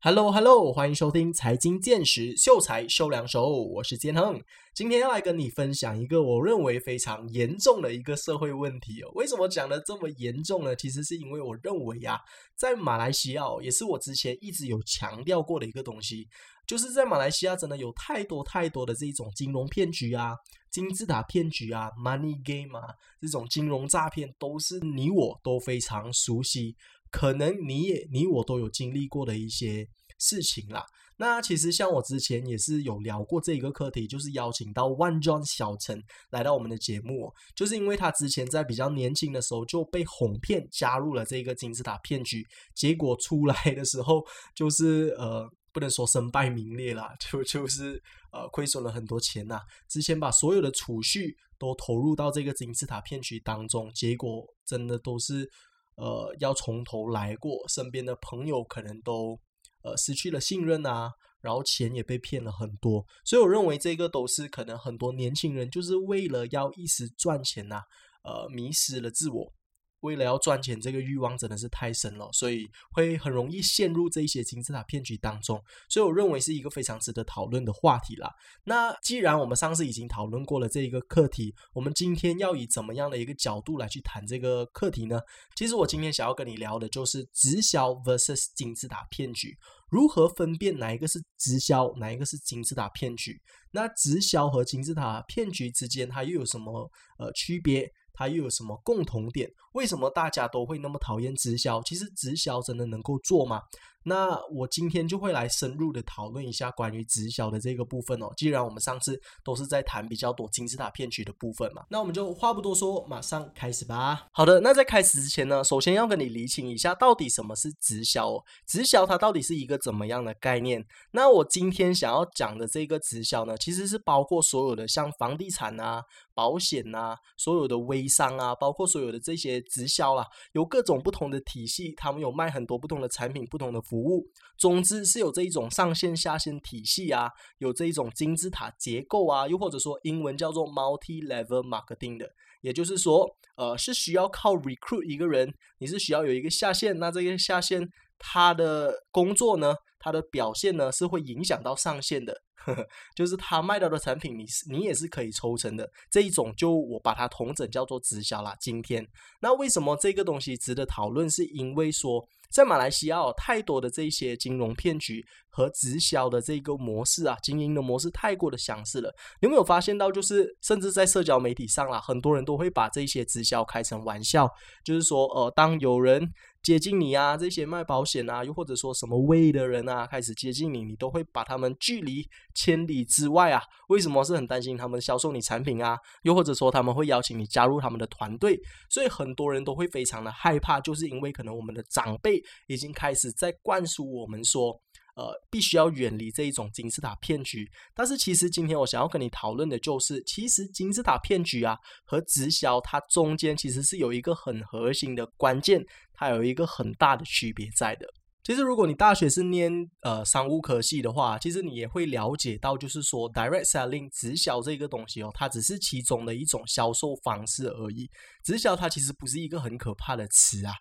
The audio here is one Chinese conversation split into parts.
Hello Hello，欢迎收听财经见识，秀才收两手，我是建亨。今天要来跟你分享一个我认为非常严重的一个社会问题哦。为什么讲的这么严重呢？其实是因为我认为呀，在马来西亚，也是我之前一直有强调过的一个东西，就是在马来西亚真的有太多太多的这种金融骗局啊、金字塔骗局啊、Money Game 啊这种金融诈骗，都是你我都非常熟悉。可能你也你我都有经历过的一些事情啦。那其实像我之前也是有聊过这一个课题，就是邀请到万庄小陈来到我们的节目，就是因为他之前在比较年轻的时候就被哄骗加入了这个金字塔骗局，结果出来的时候就是呃不能说身败名裂啦，就就是呃亏损了很多钱呐。之前把所有的储蓄都投入到这个金字塔骗局当中，结果真的都是。呃，要从头来过，身边的朋友可能都呃失去了信任啊，然后钱也被骗了很多，所以我认为这个都是可能很多年轻人就是为了要一时赚钱呐，呃，迷失了自我。为了要赚钱，这个欲望真的是太深了，所以会很容易陷入这一些金字塔骗局当中。所以我认为是一个非常值得讨论的话题啦。那既然我们上次已经讨论过了这一个课题，我们今天要以怎么样的一个角度来去谈这个课题呢？其实我今天想要跟你聊的就是直销 versus 金字塔骗局，如何分辨哪一个是直销，哪一个是金字塔骗局？那直销和金字塔骗局之间它又有什么呃区别？它又有什么共同点？为什么大家都会那么讨厌直销？其实直销真的能够做吗？那我今天就会来深入的讨论一下关于直销的这个部分哦。既然我们上次都是在谈比较多金字塔骗局的部分嘛，那我们就话不多说，马上开始吧。好的，那在开始之前呢，首先要跟你厘清一下，到底什么是直销哦？直销它到底是一个怎么样的概念？那我今天想要讲的这个直销呢，其实是包括所有的像房地产啊、保险啊、所有的微商啊，包括所有的这些直销啊，有各种不同的体系，他们有卖很多不同的产品、不同的服。服务，总之是有这一种上线下线体系啊，有这一种金字塔结构啊，又或者说英文叫做 multi-level marketing 的，也就是说，呃，是需要靠 recruit 一个人，你是需要有一个下线，那这个下线他的工作呢，他的表现呢，是会影响到上线的，就是他卖到的产品，你是你也是可以抽成的，这一种就我把它统整叫做直销啦。今天，那为什么这个东西值得讨论？是因为说。在马来西亚，太多的这些金融骗局和直销的这个模式啊，经营的模式太过的相似了。你有没有发现到，就是甚至在社交媒体上啦，很多人都会把这些直销开成玩笑，就是说，呃，当有人。接近你啊，这些卖保险啊，又或者说什么位的人啊，开始接近你，你都会把他们距离千里之外啊。为什么是很担心他们销售你产品啊？又或者说他们会邀请你加入他们的团队，所以很多人都会非常的害怕，就是因为可能我们的长辈已经开始在灌输我们说。呃，必须要远离这一种金字塔骗局。但是，其实今天我想要跟你讨论的就是，其实金字塔骗局啊和直销它中间其实是有一个很核心的关键，它有一个很大的区别在的。其实，如果你大学是念呃商务科系的话，其实你也会了解到，就是说 direct selling 直销这个东西哦，它只是其中的一种销售方式而已。直销它其实不是一个很可怕的词啊。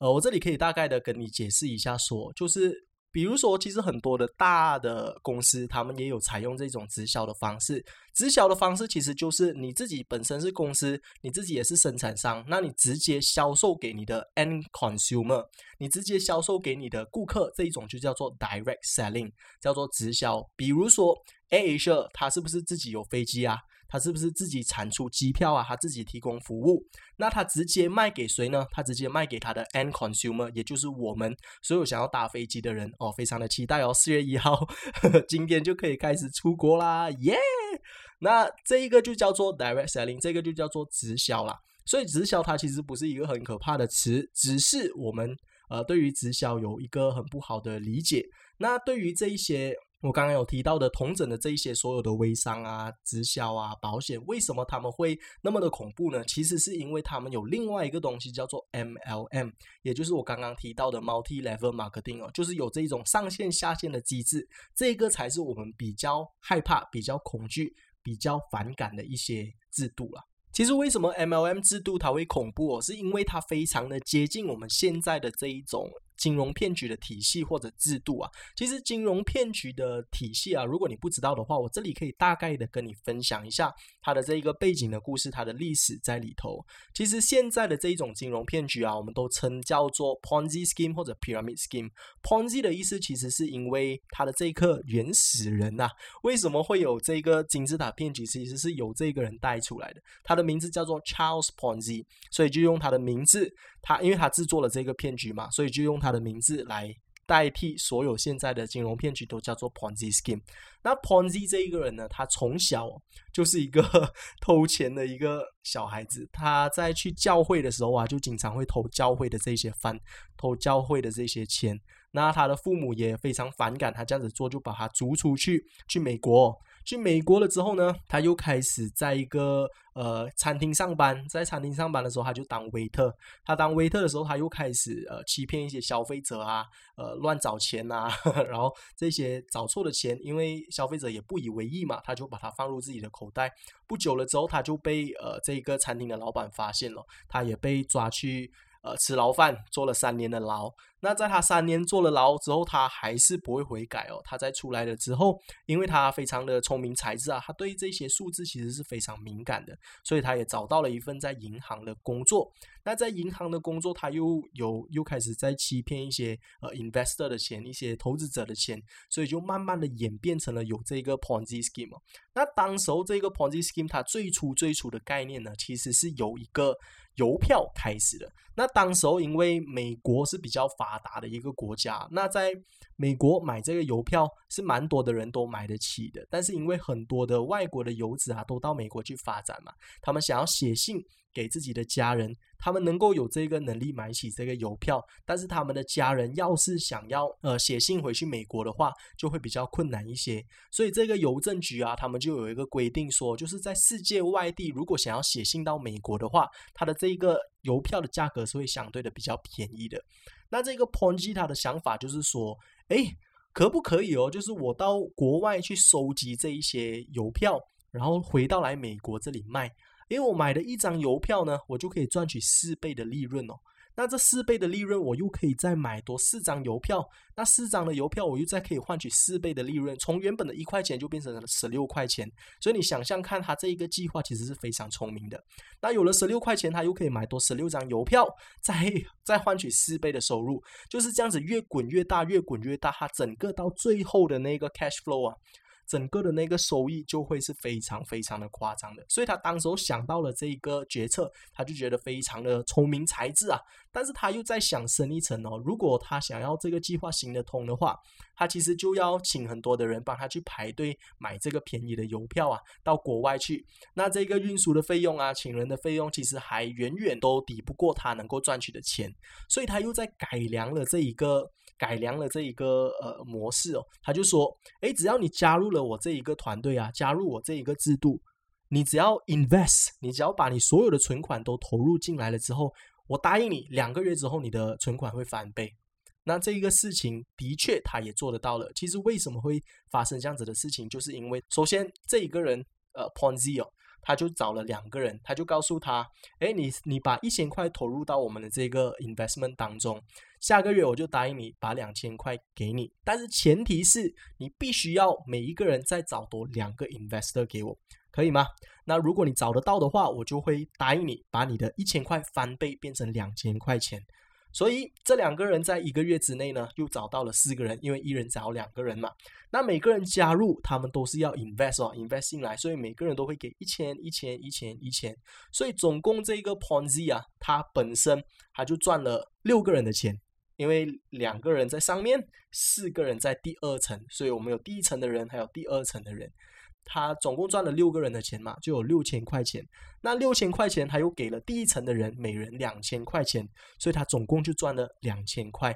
呃，我这里可以大概的跟你解释一下，说就是。比如说，其实很多的大的公司，他们也有采用这种直销的方式。直销的方式其实就是你自己本身是公司，你自己也是生产商，那你直接销售给你的 end consumer，你直接销售给你的顾客，这一种就叫做 direct selling，叫做直销。比如说 A Asia，它是不是自己有飞机啊？他是不是自己产出机票啊？他自己提供服务，那他直接卖给谁呢？他直接卖给他的 end consumer，也就是我们所有想要搭飞机的人哦，非常的期待哦，四月一号 今天就可以开始出国啦，耶！那这一个就叫做 direct selling，这个就叫做直销啦。所以直销它其实不是一个很可怕的词，只是我们呃对于直销有一个很不好的理解。那对于这一些。我刚刚有提到的同整的这一些所有的微商啊、直销啊、保险，为什么他们会那么的恐怖呢？其实是因为他们有另外一个东西叫做 MLM，也就是我刚刚提到的 Multi Level Marketing 哦，就是有这种上线下线的机制，这个才是我们比较害怕、比较恐惧、比较反感的一些制度了。其实为什么 MLM 制度它会恐怖哦？是因为它非常的接近我们现在的这一种。金融骗局的体系或者制度啊。其实金融骗局的体系啊，如果你不知道的话，我这里可以大概的跟你分享一下它的这一个背景的故事，它的历史在里头。其实现在的这一种金融骗局啊，我们都称叫做 Ponzi scheme 或者 Pyramid scheme。Ponzi 的意思其实是因为它的这一个原始人呐，为什么会有这个金字塔骗局？其实是由这个人带出来的，他的名字叫做 Charles Ponzi，所以就用他的名字，他因为他制作了这个骗局嘛，所以就用他的名字来代替所有现在的金融骗局，都叫做 Ponzi scheme。那 Ponzi 这一个人呢，他从小就是一个 偷钱的一个小孩子，他在去教会的时候啊，就经常会偷教会的这些饭，偷教会的这些钱。那他的父母也非常反感他这样子做，就把他逐出去，去美国。去美国了之后呢，他又开始在一个呃餐厅上班。在餐厅上班的时候，他就当威特。他当威特的时候，他又开始呃欺骗一些消费者啊，呃乱找钱呐。然后这些找错的钱，因为消费者也不以为意嘛，他就把它放入自己的口袋。不久了之后，他就被呃这个餐厅的老板发现了，他也被抓去。呃，吃牢饭，坐了三年的牢。那在他三年坐了牢之后，他还是不会悔改哦。他在出来了之后，因为他非常的聪明才智啊，他对这些数字其实是非常敏感的，所以他也找到了一份在银行的工作。那在银行的工作，他又有又开始在欺骗一些呃 investor 的钱，一些投资者的钱，所以就慢慢的演变成了有这个 Ponzi scheme。那当时候这个 Ponzi scheme 它最初最初的概念呢，其实是由一个。邮票开始的。那当时候因为美国是比较发发达的一个国家，那在美国买这个邮票是蛮多的人都买得起的。但是因为很多的外国的游子啊，都到美国去发展嘛，他们想要写信。给自己的家人，他们能够有这个能力买起这个邮票，但是他们的家人要是想要呃写信回去美国的话，就会比较困难一些。所以这个邮政局啊，他们就有一个规定说，就是在世界外地如果想要写信到美国的话，它的这个邮票的价格是会相对的比较便宜的。那这个 Ponzi 他的想法就是说，哎，可不可以哦？就是我到国外去收集这一些邮票，然后回到来美国这里卖。因为我买了一张邮票呢，我就可以赚取四倍的利润哦。那这四倍的利润，我又可以再买多四张邮票。那四张的邮票，我又再可以换取四倍的利润，从原本的一块钱就变成了十六块钱。所以你想象看，他这一个计划其实是非常聪明的。那有了十六块钱，他又可以买多十六张邮票，再再换取四倍的收入，就是这样子越滚越大，越滚越大。它整个到最后的那个 cash flow 啊。整个的那个收益就会是非常非常的夸张的，所以他当时想到了这一个决策，他就觉得非常的聪明才智啊。但是他又在想深一层哦，如果他想要这个计划行得通的话，他其实就要请很多的人帮他去排队买这个便宜的邮票啊，到国外去。那这个运输的费用啊，请人的费用，其实还远远都抵不过他能够赚取的钱。所以他又在改良了这一个。改良了这一个呃模式哦，他就说，诶，只要你加入了我这一个团队啊，加入我这一个制度，你只要 invest，你只要把你所有的存款都投入进来了之后，我答应你，两个月之后你的存款会翻倍。那这一个事情的确他也做得到了。其实为什么会发生这样子的事情，就是因为首先这一个人呃 Ponzi 哦。他就找了两个人，他就告诉他：“哎，你你把一千块投入到我们的这个 investment 当中，下个月我就答应你把两千块给你，但是前提是你必须要每一个人再找多两个 investor 给我，可以吗？那如果你找得到的话，我就会答应你把你的一千块翻倍变成两千块钱。”所以这两个人在一个月之内呢，又找到了四个人，因为一人找两个人嘛。那每个人加入，他们都是要 invest 哦，invest 进来，所以每个人都会给一千、一千、一千、一千。所以总共这个 Ponzi 啊，它本身他就赚了六个人的钱，因为两个人在上面，四个人在第二层，所以我们有第一层的人，还有第二层的人。他总共赚了六个人的钱嘛，就有六千块钱。那六千块钱他又给了第一层的人每人两千块钱，所以他总共就赚了两千块。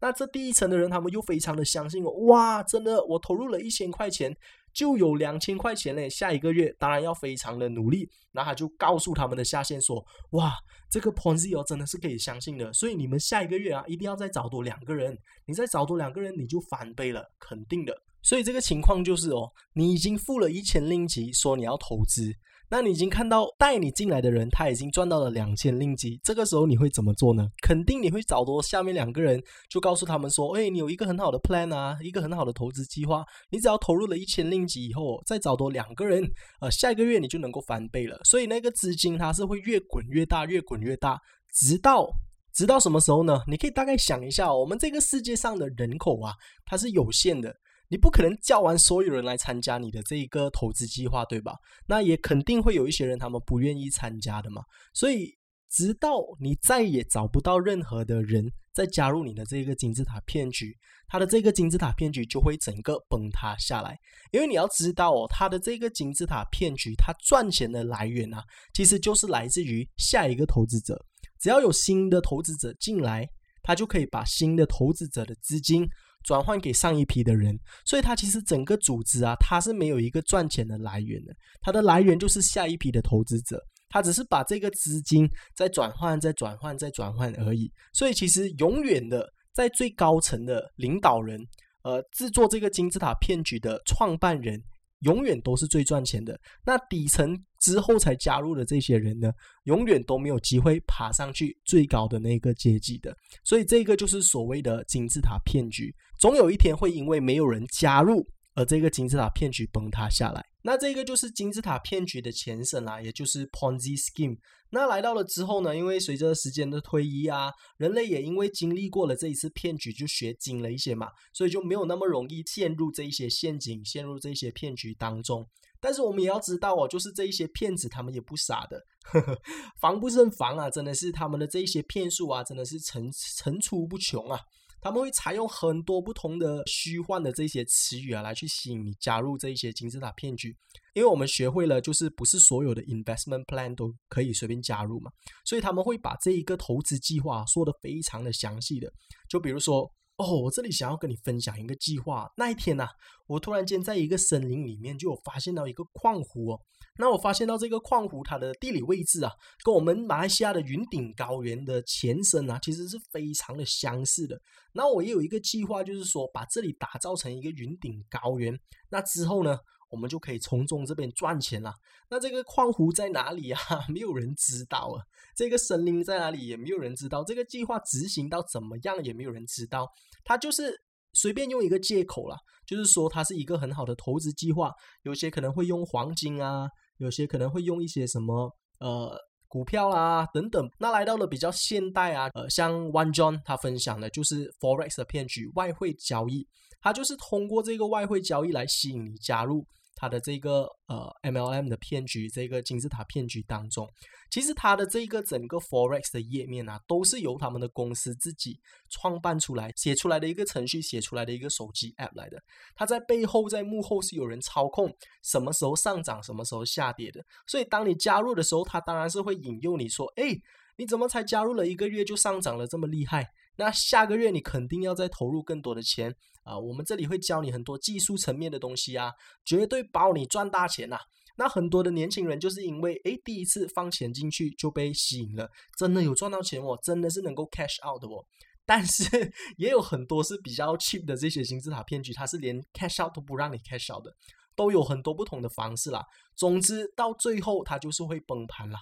那这第一层的人他们又非常的相信我，哇，真的，我投入了一千块钱就有两千块钱嘞。下一个月当然要非常的努力。那他就告诉他们的下线说，哇，这个 Ponzi 哦真的是可以相信的，所以你们下一个月啊一定要再找多两个人，你再找多两个人你就翻倍了，肯定的。所以这个情况就是哦，你已经付了一千令吉，说你要投资。那你已经看到带你进来的人他已经赚到了两千令吉，这个时候你会怎么做呢？肯定你会找多下面两个人，就告诉他们说：“哎，你有一个很好的 plan 啊，一个很好的投资计划，你只要投入了一千令吉以后，再找多两个人，呃，下一个月你就能够翻倍了。所以那个资金它是会越滚越大，越滚越大，直到直到什么时候呢？你可以大概想一下，我们这个世界上的人口啊，它是有限的。”你不可能叫完所有人来参加你的这一个投资计划，对吧？那也肯定会有一些人他们不愿意参加的嘛。所以，直到你再也找不到任何的人再加入你的这个金字塔骗局，他的这个金字塔骗局就会整个崩塌下来。因为你要知道哦，他的这个金字塔骗局，他赚钱的来源啊，其实就是来自于下一个投资者。只要有新的投资者进来，他就可以把新的投资者的资金。转换给上一批的人，所以它其实整个组织啊，它是没有一个赚钱的来源的，它的来源就是下一批的投资者，它只是把这个资金在转换、再转换、再转换而已。所以其实永远的在最高层的领导人，呃，制作这个金字塔骗局的创办人。永远都是最赚钱的。那底层之后才加入的这些人呢，永远都没有机会爬上去最高的那个阶级的。所以这个就是所谓的金字塔骗局，总有一天会因为没有人加入。而这个金字塔骗局崩塌下来，那这个就是金字塔骗局的前身啦，也就是 Ponzi scheme。那来到了之后呢，因为随着时间的推移啊，人类也因为经历过了这一次骗局，就学精了一些嘛，所以就没有那么容易陷入这一些陷阱，陷入这些骗局当中。但是我们也要知道哦，就是这一些骗子他们也不傻的，防不胜防啊，真的是他们的这一些骗术啊，真的是层层出不穷啊。他们会采用很多不同的虚幻的这些词语啊，来去吸引你加入这一些金字塔骗局。因为我们学会了，就是不是所有的 investment plan 都可以随便加入嘛，所以他们会把这一个投资计划说的非常的详细的。就比如说，哦，我这里想要跟你分享一个计划。那一天呐，我突然间在一个森林里面就有发现到一个矿湖哦。那我发现到这个矿湖，它的地理位置啊，跟我们马来西亚的云顶高原的前身啊，其实是非常的相似的。那我也有一个计划，就是说把这里打造成一个云顶高原。那之后呢，我们就可以从中这边赚钱了。那这个矿湖在哪里啊？没有人知道啊。这个森林在哪里？也没有人知道。这个计划执行到怎么样？也没有人知道。它就是随便用一个借口了，就是说它是一个很好的投资计划。有些可能会用黄金啊。有些可能会用一些什么呃股票啦等等，那来到了比较现代啊，呃，像 One John 他分享的就是 Forex 的骗局，外汇交易，他就是通过这个外汇交易来吸引你加入。他的这个呃 MLM 的骗局，这个金字塔骗局当中，其实他的这个整个 Forex 的页面啊，都是由他们的公司自己创办出来、写出来的一个程序、写出来的一个手机 App 来的。它在背后、在幕后是有人操控，什么时候上涨、什么时候下跌的。所以当你加入的时候，他当然是会引诱你说：“哎，你怎么才加入了一个月就上涨了这么厉害？那下个月你肯定要再投入更多的钱。”啊，我们这里会教你很多技术层面的东西啊，绝对包你赚大钱呐！那很多的年轻人就是因为诶第一次放钱进去就被吸引了，真的有赚到钱哦，真的是能够 cash out 的哦。但是也有很多是比较 cheap 的这些金字塔骗局，它是连 cash out 都不让你 cash out 的，都有很多不同的方式啦。总之到最后它就是会崩盘啦。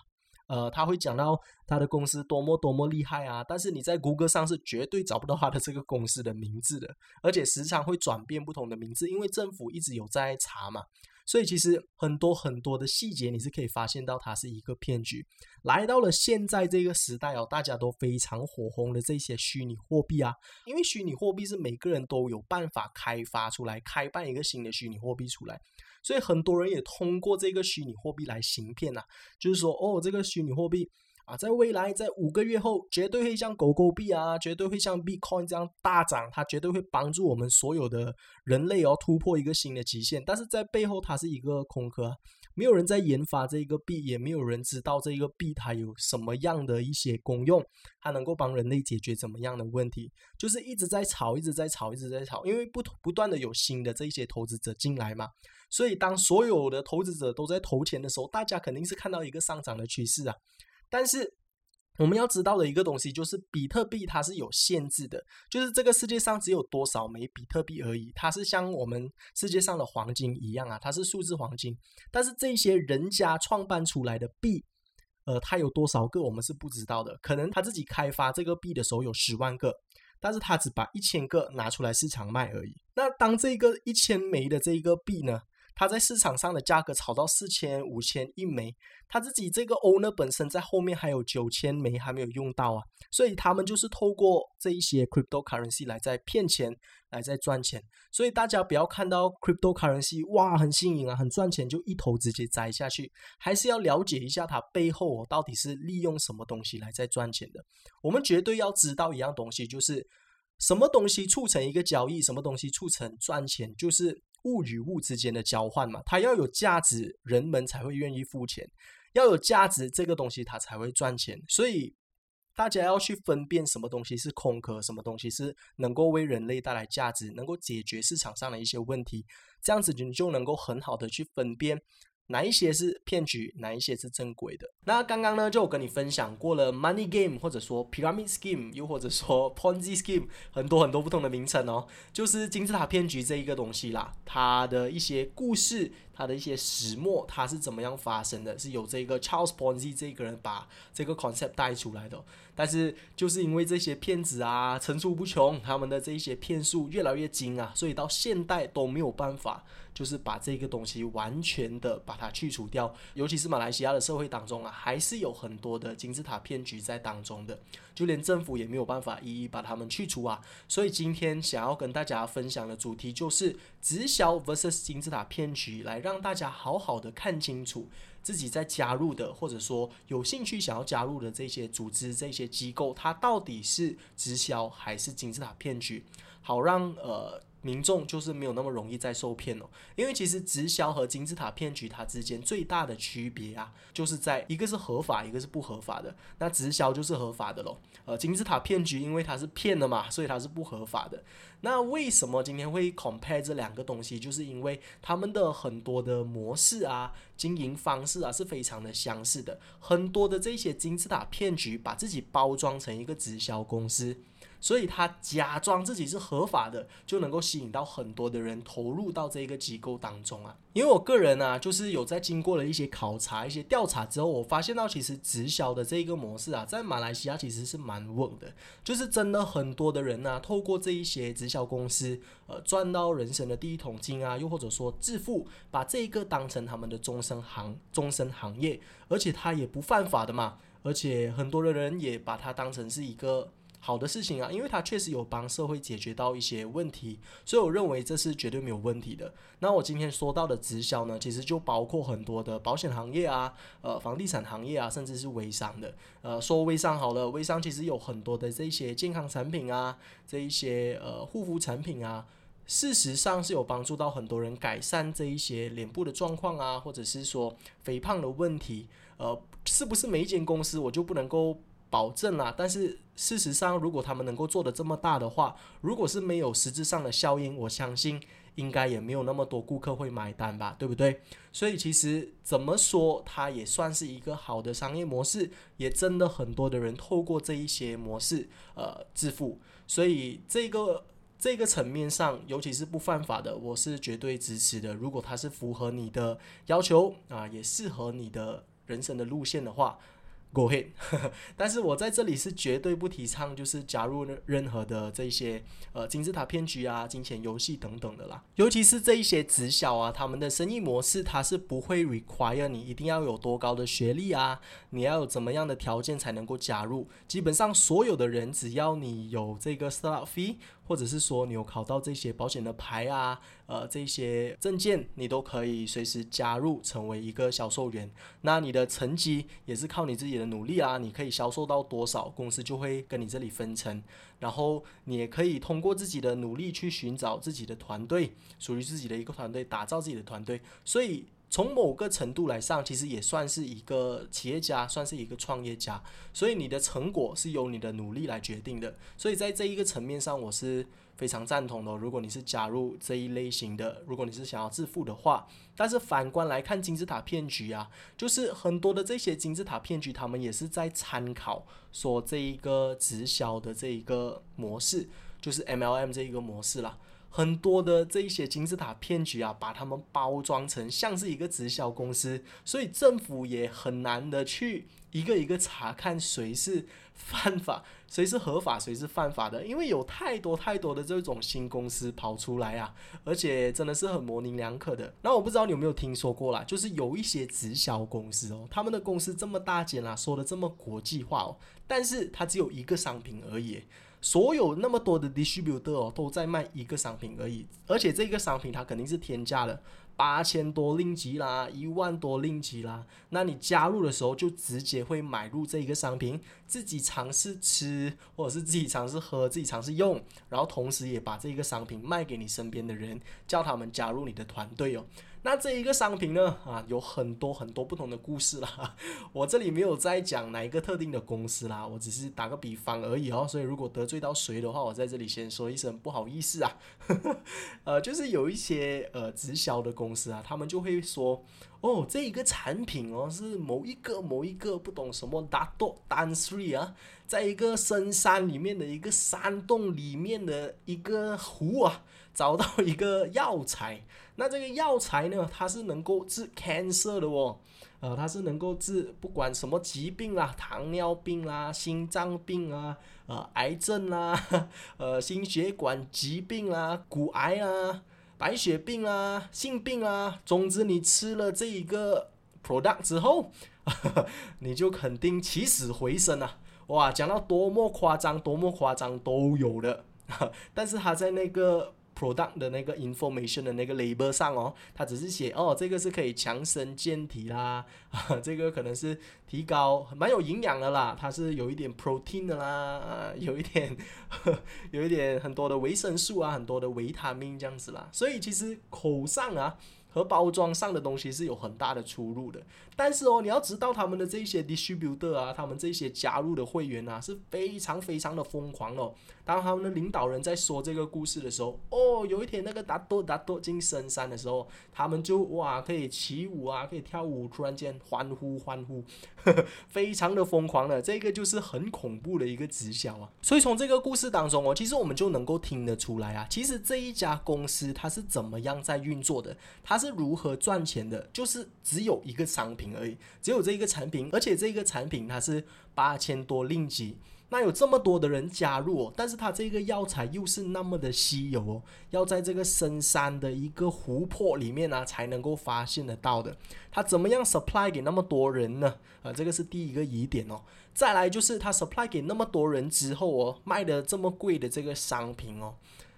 呃，他会讲到他的公司多么多么厉害啊，但是你在谷歌上是绝对找不到他的这个公司的名字的，而且时常会转变不同的名字，因为政府一直有在查嘛。所以其实很多很多的细节你是可以发现到它是一个骗局。来到了现在这个时代哦，大家都非常火红的这些虚拟货币啊，因为虚拟货币是每个人都有办法开发出来、开办一个新的虚拟货币出来。所以很多人也通过这个虚拟货币来行骗呐，就是说，哦，这个虚拟货币啊，在未来在五个月后，绝对会像狗狗币啊，绝对会像 Bitcoin 这样大涨，它绝对会帮助我们所有的人类哦突破一个新的极限。但是在背后，它是一个空壳。没有人在研发这个币，也没有人知道这个币它有什么样的一些功用，它能够帮人类解决怎么样的问题，就是一直在炒，一直在炒，一直在炒，因为不不断的有新的这一些投资者进来嘛，所以当所有的投资者都在投钱的时候，大家肯定是看到一个上涨的趋势啊，但是。我们要知道的一个东西就是，比特币它是有限制的，就是这个世界上只有多少枚比特币而已。它是像我们世界上的黄金一样啊，它是数字黄金。但是这些人家创办出来的币，呃，它有多少个我们是不知道的。可能他自己开发这个币的时候有十万个，但是他只把一千个拿出来市场卖而已。那当这个一千枚的这一个币呢？它在市场上的价格炒到四千、五千一枚，他自己这个 owner 本身在后面还有九千枚还没有用到啊，所以他们就是透过这一些 cryptocurrency 来在骗钱，来在赚钱。所以大家不要看到 cryptocurrency 哇很新颖啊，很赚钱就一头直接栽下去，还是要了解一下它背后到底是利用什么东西来在赚钱的。我们绝对要知道一样东西，就是什么东西促成一个交易，什么东西促成赚钱，就是。物与物之间的交换嘛，它要有价值，人们才会愿意付钱；要有价值，这个东西它才会赚钱。所以大家要去分辨什么东西是空壳，什么东西是能够为人类带来价值，能够解决市场上的一些问题。这样子你就能够很好的去分辨。哪一些是骗局，哪一些是正规的？那刚刚呢，就有跟你分享过了，money game 或者说 pyramid scheme，又或者说 ponzi scheme，很多很多不同的名称哦，就是金字塔骗局这一个东西啦，它的一些故事。它的一些始末，它是怎么样发生的？是有这个 Charles Ponzi 这个人把这个 concept 带出来的。但是就是因为这些骗子啊层出不穷，他们的这一些骗术越来越精啊，所以到现代都没有办法，就是把这个东西完全的把它去除掉。尤其是马来西亚的社会当中啊，还是有很多的金字塔骗局在当中的，就连政府也没有办法一一把他们去除啊。所以今天想要跟大家分享的主题就是直销 versus 金字塔骗局，来让大家好好的看清楚自己在加入的，或者说有兴趣想要加入的这些组织、这些机构，它到底是直销还是金字塔骗局，好让呃。民众就是没有那么容易再受骗哦，因为其实直销和金字塔骗局它之间最大的区别啊，就是在一个是合法，一个是不合法的。那直销就是合法的咯，呃，金字塔骗局因为它是骗的嘛，所以它是不合法的。那为什么今天会 compare 这两个东西？就是因为他们的很多的模式啊、经营方式啊是非常的相似的。很多的这些金字塔骗局把自己包装成一个直销公司。所以他假装自己是合法的，就能够吸引到很多的人投入到这个机构当中啊。因为我个人啊，就是有在经过了一些考察、一些调查之后，我发现到其实直销的。这一个模式啊，在马来西亚其实是蛮稳的。就是真的很多的人呢，透过这一些直销公司，呃，赚到人生的第一桶金啊，又或者说致富，把这一个当成他们的。终身行、终身行业，而且他也不犯法的。嘛，而且很多的人也把它当成是一个。好的事情啊，因为它确实有帮社会解决到一些问题，所以我认为这是绝对没有问题的。那我今天说到的直销呢，其实就包括很多的保险行业啊，呃，房地产行业啊，甚至是微商的。呃，说微商好了，微商其实有很多的这些健康产品啊，这一些呃护肤产品啊，事实上是有帮助到很多人改善这一些脸部的状况啊，或者是说肥胖的问题。呃，是不是每一间公司我就不能够？保证啦，但是事实上，如果他们能够做的这么大的话，如果是没有实质上的效应，我相信应该也没有那么多顾客会买单吧，对不对？所以其实怎么说，它也算是一个好的商业模式，也真的很多的人透过这一些模式呃致富，所以这个这个层面上，尤其是不犯法的，我是绝对支持的。如果它是符合你的要求啊，也适合你的人生的路线的话。Go ahead，但是我在这里是绝对不提倡，就是加入任何的这些呃金字塔骗局啊、金钱游戏等等的啦。尤其是这一些直销啊，他们的生意模式，它是不会 require 你一定要有多高的学历啊，你要有怎么样的条件才能够加入。基本上所有的人，只要你有这个 start fee。或者是说你有考到这些保险的牌啊，呃，这些证件，你都可以随时加入成为一个销售员。那你的成绩也是靠你自己的努力啊，你可以销售到多少，公司就会跟你这里分成。然后你也可以通过自己的努力去寻找自己的团队，属于自己的一个团队，打造自己的团队。所以。从某个程度来上，其实也算是一个企业家，算是一个创业家。所以你的成果是由你的努力来决定的。所以在这一个层面上，我是。非常赞同的。如果你是加入这一类型的，如果你是想要致富的话，但是反观来看金字塔骗局啊，就是很多的这些金字塔骗局，他们也是在参考说这一个直销的这一个模式，就是 MLM 这一个模式啦。很多的这一些金字塔骗局啊，把他们包装成像是一个直销公司，所以政府也很难的去一个一个查看谁是犯法，谁是合法，谁是犯法的，因为有太多太多的这种新公司跑出来啊，而且真的是很模棱两可的。那我不知道你有没有听说过啦，就是有一些直销公司哦，他们的公司这么大件啦，说的这么国际化哦，但是它只有一个商品而已。所有那么多的 distributor 哦，都在卖一个商品而已，而且这个商品它肯定是天价的，八千多令吉啦，一万多令吉啦。那你加入的时候就直接会买入这一个商品，自己尝试吃，或者是自己尝试喝，自己尝试用，然后同时也把这个商品卖给你身边的人，叫他们加入你的团队哦。那这一个商品呢，啊，有很多很多不同的故事啦。我这里没有在讲哪一个特定的公司啦，我只是打个比方而已哦。所以如果得罪到谁的话，我在这里先说一声不好意思啊。呃，就是有一些呃直销的公司啊，他们就会说，哦，这一个产品哦是某一个某一个不懂什么大多单 three 啊，在一个深山里面的一个山洞里面的一个湖啊，找到一个药材。那这个药材呢，它是能够治 cancer 的哦，呃，它是能够治不管什么疾病啦，糖尿病啦，心脏病啊，呃，癌症啦，呃，心血管疾病啦，骨癌啊，白血病啊，性病啊，总之你吃了这一个 product 之后，你就肯定起死回生啊！哇，讲到多么夸张，多么夸张都有的，但是它在那个。Product 的那个 information 的那个 label 上哦，它只是写哦，这个是可以强身健体啦，这个可能是提高蛮有营养的啦，它是有一点 protein 的啦，有一点 有一点很多的维生素啊，很多的维他命这样子啦，所以其实口上啊。和包装上的东西是有很大的出入的，但是哦，你要知道他们的这些 distributor 啊，他们这些加入的会员啊，是非常非常的疯狂哦。当他们的领导人在说这个故事的时候，哦，有一天那个达多达多进深山的时候，他们就哇可以起舞啊，可以跳舞，突然间欢呼欢呼，非常的疯狂的，这个就是很恐怖的一个直销啊。所以从这个故事当中哦，其实我们就能够听得出来啊，其实这一家公司它是怎么样在运作的，它。是如何赚钱的？就是只有一个商品而已，只有这一个产品，而且这个产品它是八千多令吉。那有这么多的人加入哦，但是它这个药材又是那么的稀有哦，要在这个深山的一个湖泊里面呢才能够发现得到的。它怎么样 supply 给那么多人呢？啊，这个是第一个疑点哦。再来就是它 supply 给那么多人之后哦，卖的这么贵的这个商品哦。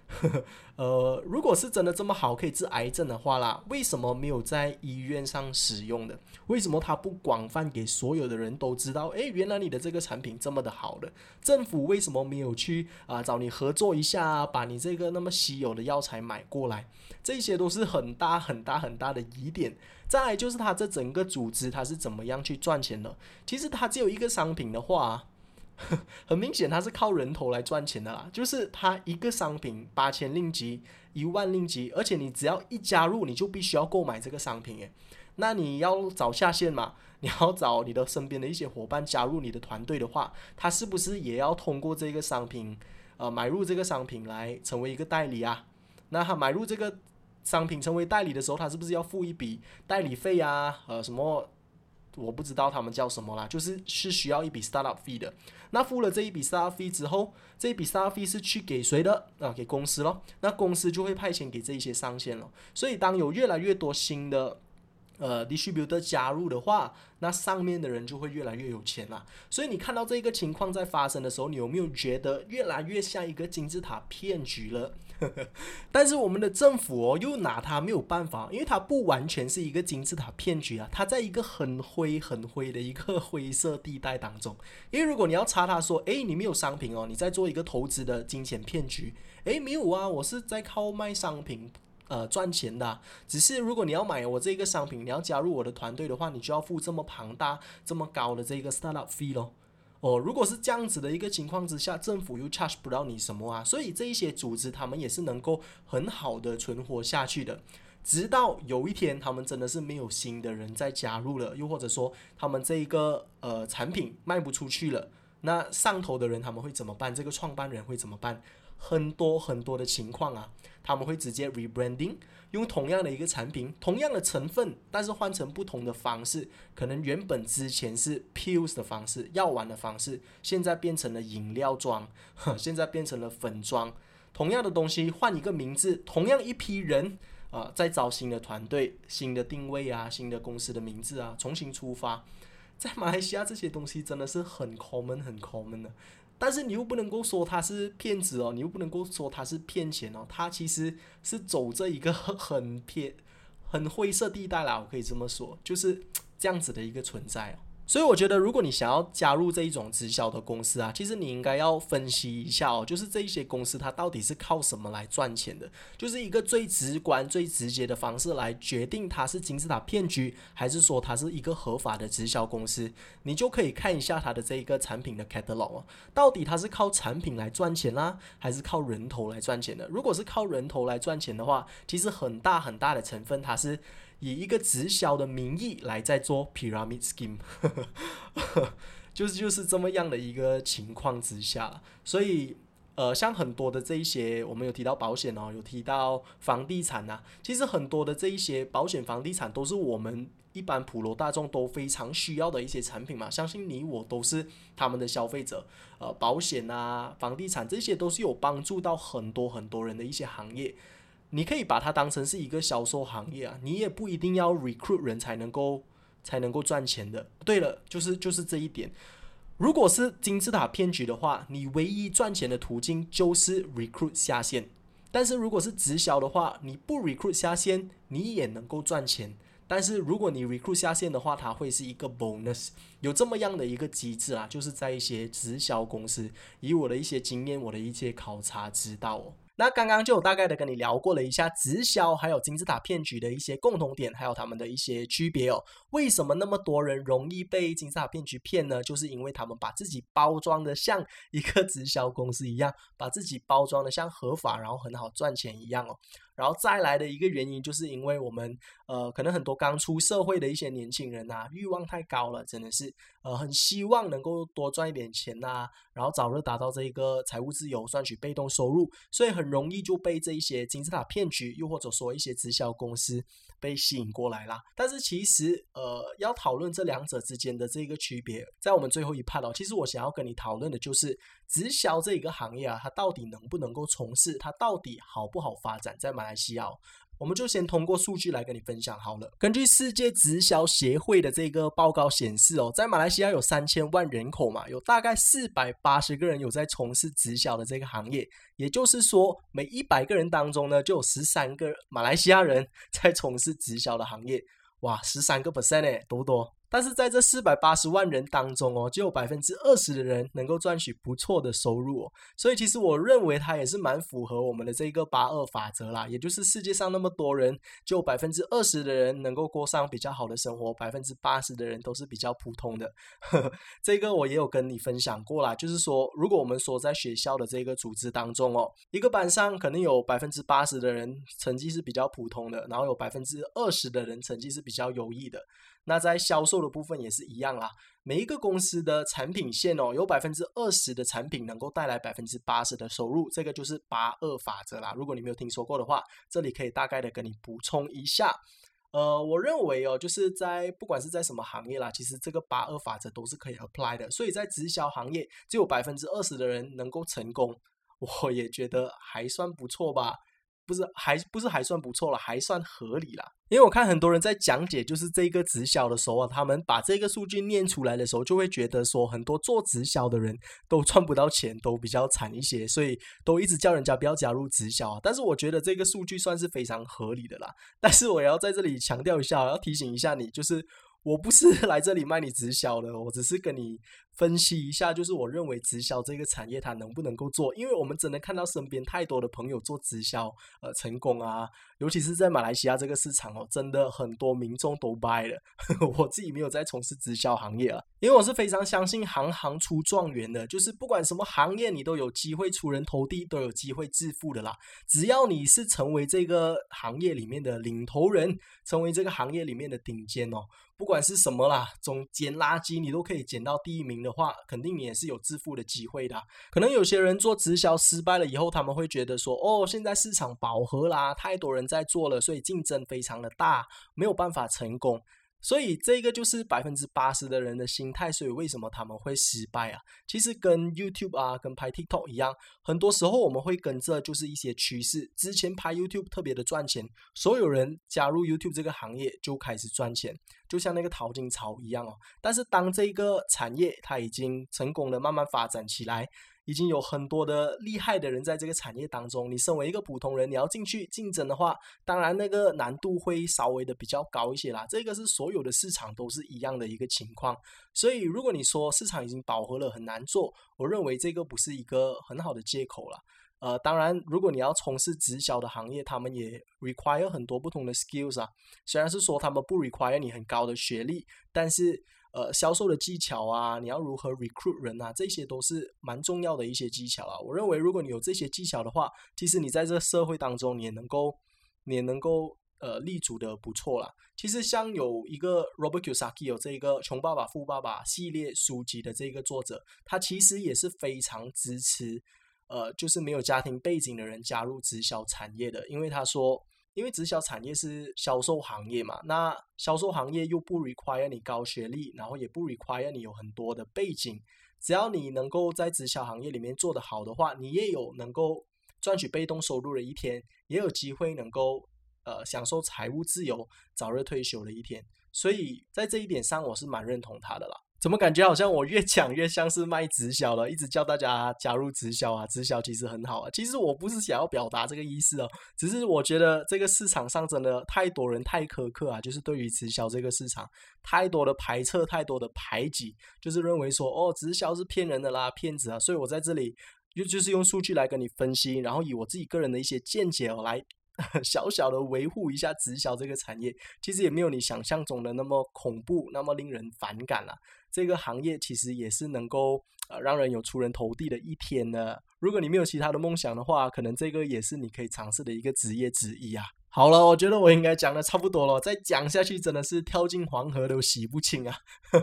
呃，如果是真的这么好，可以治癌症的话啦，为什么没有在医院上使用的？为什么它不广泛给所有的人都知道？诶，原来你的这个产品这么的好的，政府为什么没有去啊找你合作一下，把你这个那么稀有的药材买过来？这些都是很大很大很大的疑点。再来就是它这整个组织它是怎么样去赚钱的？其实它只有一个商品的话。很明显，他是靠人头来赚钱的啦。就是他一个商品八千令吉，一万令吉，而且你只要一加入，你就必须要购买这个商品。诶，那你要找下线嘛？你要找你的身边的一些伙伴加入你的团队的话，他是不是也要通过这个商品，呃，买入这个商品来成为一个代理啊？那他买入这个商品成为代理的时候，他是不是要付一笔代理费啊？呃，什么？我不知道他们叫什么啦，就是是需要一笔 startup fee 的。那付了这一笔 startup fee 之后，这一笔 startup fee 是去给谁的啊？给公司咯。那公司就会派遣给这一些上线了。所以当有越来越多新的呃 distributor 加入的话，那上面的人就会越来越有钱啦。所以你看到这个情况在发生的时候，你有没有觉得越来越像一个金字塔骗局了？但是我们的政府哦，又拿它没有办法，因为它不完全是一个金字塔骗局啊，它在一个很灰很灰的一个灰色地带当中。因为如果你要查他说，诶，你没有商品哦，你在做一个投资的金钱骗局，诶，没有啊，我是在靠卖商品呃赚钱的。只是如果你要买我这个商品，你要加入我的团队的话，你就要付这么庞大、这么高的这个 startup fee 咯。哦，如果是这样子的一个情况之下，政府又 charge 不到你什么啊，所以这一些组织他们也是能够很好的存活下去的。直到有一天，他们真的是没有新的人再加入了，又或者说他们这一个呃产品卖不出去了，那上头的人他们会怎么办？这个创办人会怎么办？很多很多的情况啊，他们会直接 rebranding，用同样的一个产品，同样的成分，但是换成不同的方式，可能原本之前是 pills 的方式，药丸的方式，现在变成了饮料装，呵 现在变成了粉装，同样的东西换一个名字，同样一批人。啊，在招新的团队、新的定位啊、新的公司的名字啊，重新出发。在马来西亚，这些东西真的是很 common、很 common 的。但是你又不能够说他是骗子哦，你又不能够说他是骗钱哦，他其实是走这一个很偏、很灰色地带啦，我可以这么说，就是这样子的一个存在哦。所以我觉得，如果你想要加入这一种直销的公司啊，其实你应该要分析一下哦，就是这一些公司它到底是靠什么来赚钱的，就是一个最直观、最直接的方式来决定它是金字塔骗局，还是说它是一个合法的直销公司，你就可以看一下它的这一个产品的 catalog 哦，到底它是靠产品来赚钱啦，还是靠人头来赚钱的？如果是靠人头来赚钱的话，其实很大很大的成分它是。以一个直销的名义来在做 pyramid scheme，就是就是这么样的一个情况之下，所以呃，像很多的这一些，我们有提到保险哦，有提到房地产呐，其实很多的这一些保险、房地产都是我们一般普罗大众都非常需要的一些产品嘛，相信你我都是他们的消费者。呃，保险啊、房地产这些都是有帮助到很多很多人的一些行业。你可以把它当成是一个销售行业啊，你也不一定要 recruit 人才能够才能够赚钱的。对了，就是就是这一点。如果是金字塔骗局的话，你唯一赚钱的途径就是 recruit 下线。但是如果是直销的话，你不 recruit 下线，你也能够赚钱。但是如果你 recruit 下线的话，它会是一个 bonus。有这么样的一个机制啊，就是在一些直销公司，以我的一些经验，我的一些考察知道哦。那刚刚就有大概的跟你聊过了一下直销还有金字塔骗局的一些共同点，还有他们的一些区别哦。为什么那么多人容易被金字塔骗局骗呢？就是因为他们把自己包装的像 一个直销公司一样，把自己包装的像合法，然后很好赚钱一样哦。然后再来的一个原因，就是因为我们呃，可能很多刚出社会的一些年轻人呐，欲望太高了，真的是呃，很希望能够多赚一点钱呐，然后早日达到这一个财务自由，赚取被动收入，所以很容易就被这一些金字塔骗局，又或者说一些直销公司被吸引过来啦。但是其实呃，要讨论这两者之间的这个区别，在我们最后一 part 哦，其实我想要跟你讨论的就是直销这一个行业啊，它到底能不能够从事，它到底好不好发展，在马来西亚，我们就先通过数据来跟你分享好了。根据世界直销协会的这个报告显示哦，在马来西亚有三千万人口嘛，有大概四百八十个人有在从事直销的这个行业，也就是说，每一百个人当中呢，就有十三个马来西亚人 在从事直销的行业。哇，十三个 percent 诶，多不多？但是在这四百八十万人当中哦，就有百分之二十的人能够赚取不错的收入哦，所以其实我认为它也是蛮符合我们的这个八二法则啦，也就是世界上那么多人，就百分之二十的人能够过上比较好的生活，百分之八十的人都是比较普通的。这个我也有跟你分享过啦，就是说，如果我们说在学校的这个组织当中哦，一个班上可能有百分之八十的人成绩是比较普通的，然后有百分之二十的人成绩是比较优异的。那在销售的部分也是一样啦，每一个公司的产品线哦，有百分之二十的产品能够带来百分之八十的收入，这个就是八二法则啦。如果你没有听说过的话，这里可以大概的跟你补充一下。呃，我认为哦，就是在不管是在什么行业啦，其实这个八二法则都是可以 apply 的。所以在直销行业，只有百分之二十的人能够成功，我也觉得还算不错吧。不是还不是还算不错了，还算合理啦。因为我看很多人在讲解就是这个直销的时候啊，他们把这个数据念出来的时候，就会觉得说很多做直销的人 都赚不到钱，都比较惨一些，所以都一直叫人家不要加入直销啊。但是我觉得这个数据算是非常合理的啦。但是我要在这里强调一下，要提醒一下你，就是。我不是 来这里卖你直销的，我只是跟你分析一下，就是我认为直销这个产业它能不能够做，因为我们真的看到身边太多的朋友做直销，呃，成功啊，尤其是在马来西亚这个市场哦，真的很多民众都 buy 了。我自己没有在从事直销行业啊，因为我是非常相信行行出状元的，就是不管什么行业，你都有机会出人头地，都有机会致富的啦。只要你是成为这个行业里面的领头人，成为这个行业里面的顶尖哦。不管是什么啦，总捡垃圾你都可以捡到第一名的话，肯定也是有致富的机会的。可能有些人做直销失败了以后，他们会觉得说：“哦，现在市场饱和啦，太多人在做了，所以竞争非常的大，没有办法成功。”所以这个就是百分之八十的人的心态，所以为什么他们会失败啊？其实跟 YouTube 啊，跟拍 TikTok 一样，很多时候我们会跟着就是一些趋势。之前拍 YouTube 特别的赚钱，所有人加入 YouTube 这个行业就开始赚钱，就像那个淘金潮一样哦。但是当这个产业它已经成功的慢慢发展起来。已经有很多的厉害的人在这个产业当中。你身为一个普通人，你要进去竞争的话，当然那个难度会稍微的比较高一些啦。这个是所有的市场都是一样的一个情况。所以，如果你说市场已经饱和了很难做，我认为这个不是一个很好的借口了。呃，当然，如果你要从事直销的行业，他们也 require 很多不同的 skills 啊。虽然是说他们不 require 你很高的学历，但是。呃，销售的技巧啊，你要如何 recruit 人啊，这些都是蛮重要的一些技巧啊。我认为，如果你有这些技巧的话，其实你在这个社会当中，你也能够，你也能够呃立足的不错啦。其实像有一个 Robert Kiyosaki 有这个《穷爸爸富爸爸》系列书籍的这个作者，他其实也是非常支持呃，就是没有家庭背景的人加入直销产业的，因为他说。因为直销产业是销售行业嘛，那销售行业又不 require 你高学历，然后也不 require 你有很多的背景，只要你能够在直销行业里面做得好的话，你也有能够赚取被动收入的一天，也有机会能够呃享受财务自由、早日退休的一天。所以在这一点上，我是蛮认同他的啦。怎么感觉好像我越讲越像是卖直销了？一直叫大家加入直销啊，直销其实很好啊。其实我不是想要表达这个意思哦，只是我觉得这个市场上真的太多人太苛刻啊，就是对于直销这个市场太多的排斥、太多的排挤，就是认为说哦，直销是骗人的啦、骗子啊。所以我在这里就就是用数据来跟你分析，然后以我自己个人的一些见解哦来。小小的维护一下直销这个产业，其实也没有你想象中的那么恐怖，那么令人反感了。这个行业其实也是能够呃让人有出人头地的一天的。如果你没有其他的梦想的话，可能这个也是你可以尝试的一个职业之一啊。好了，我觉得我应该讲的差不多了，再讲下去真的是跳进黄河都洗不清啊。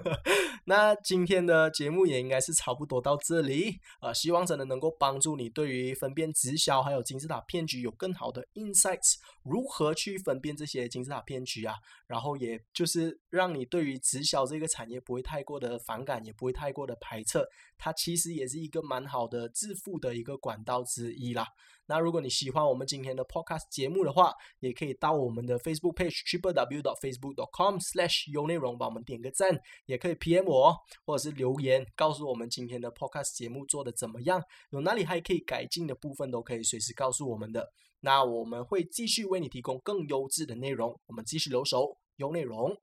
那今天的节目也应该是差不多到这里，呃，希望真的能够帮助你对于分辨直销还有金字塔骗局有更好的 insights，如何去分辨这些金字塔骗局啊，然后也就是让你对于直销这个产业不会太过的反感，也不会太过的排斥，它其实也是一个蛮好的致富的一个管道之一啦。那如果你喜欢我们今天的 podcast 节目的话，也可以到我们的 Facebook page triple w dot facebook dot com slash 优内容，帮我们点个赞，也可以 PM 我，或者是留言告诉我们今天的 podcast 节目做的怎么样，有哪里还可以改进的部分，都可以随时告诉我们的。那我们会继续为你提供更优质的内容，我们继续留守有内容。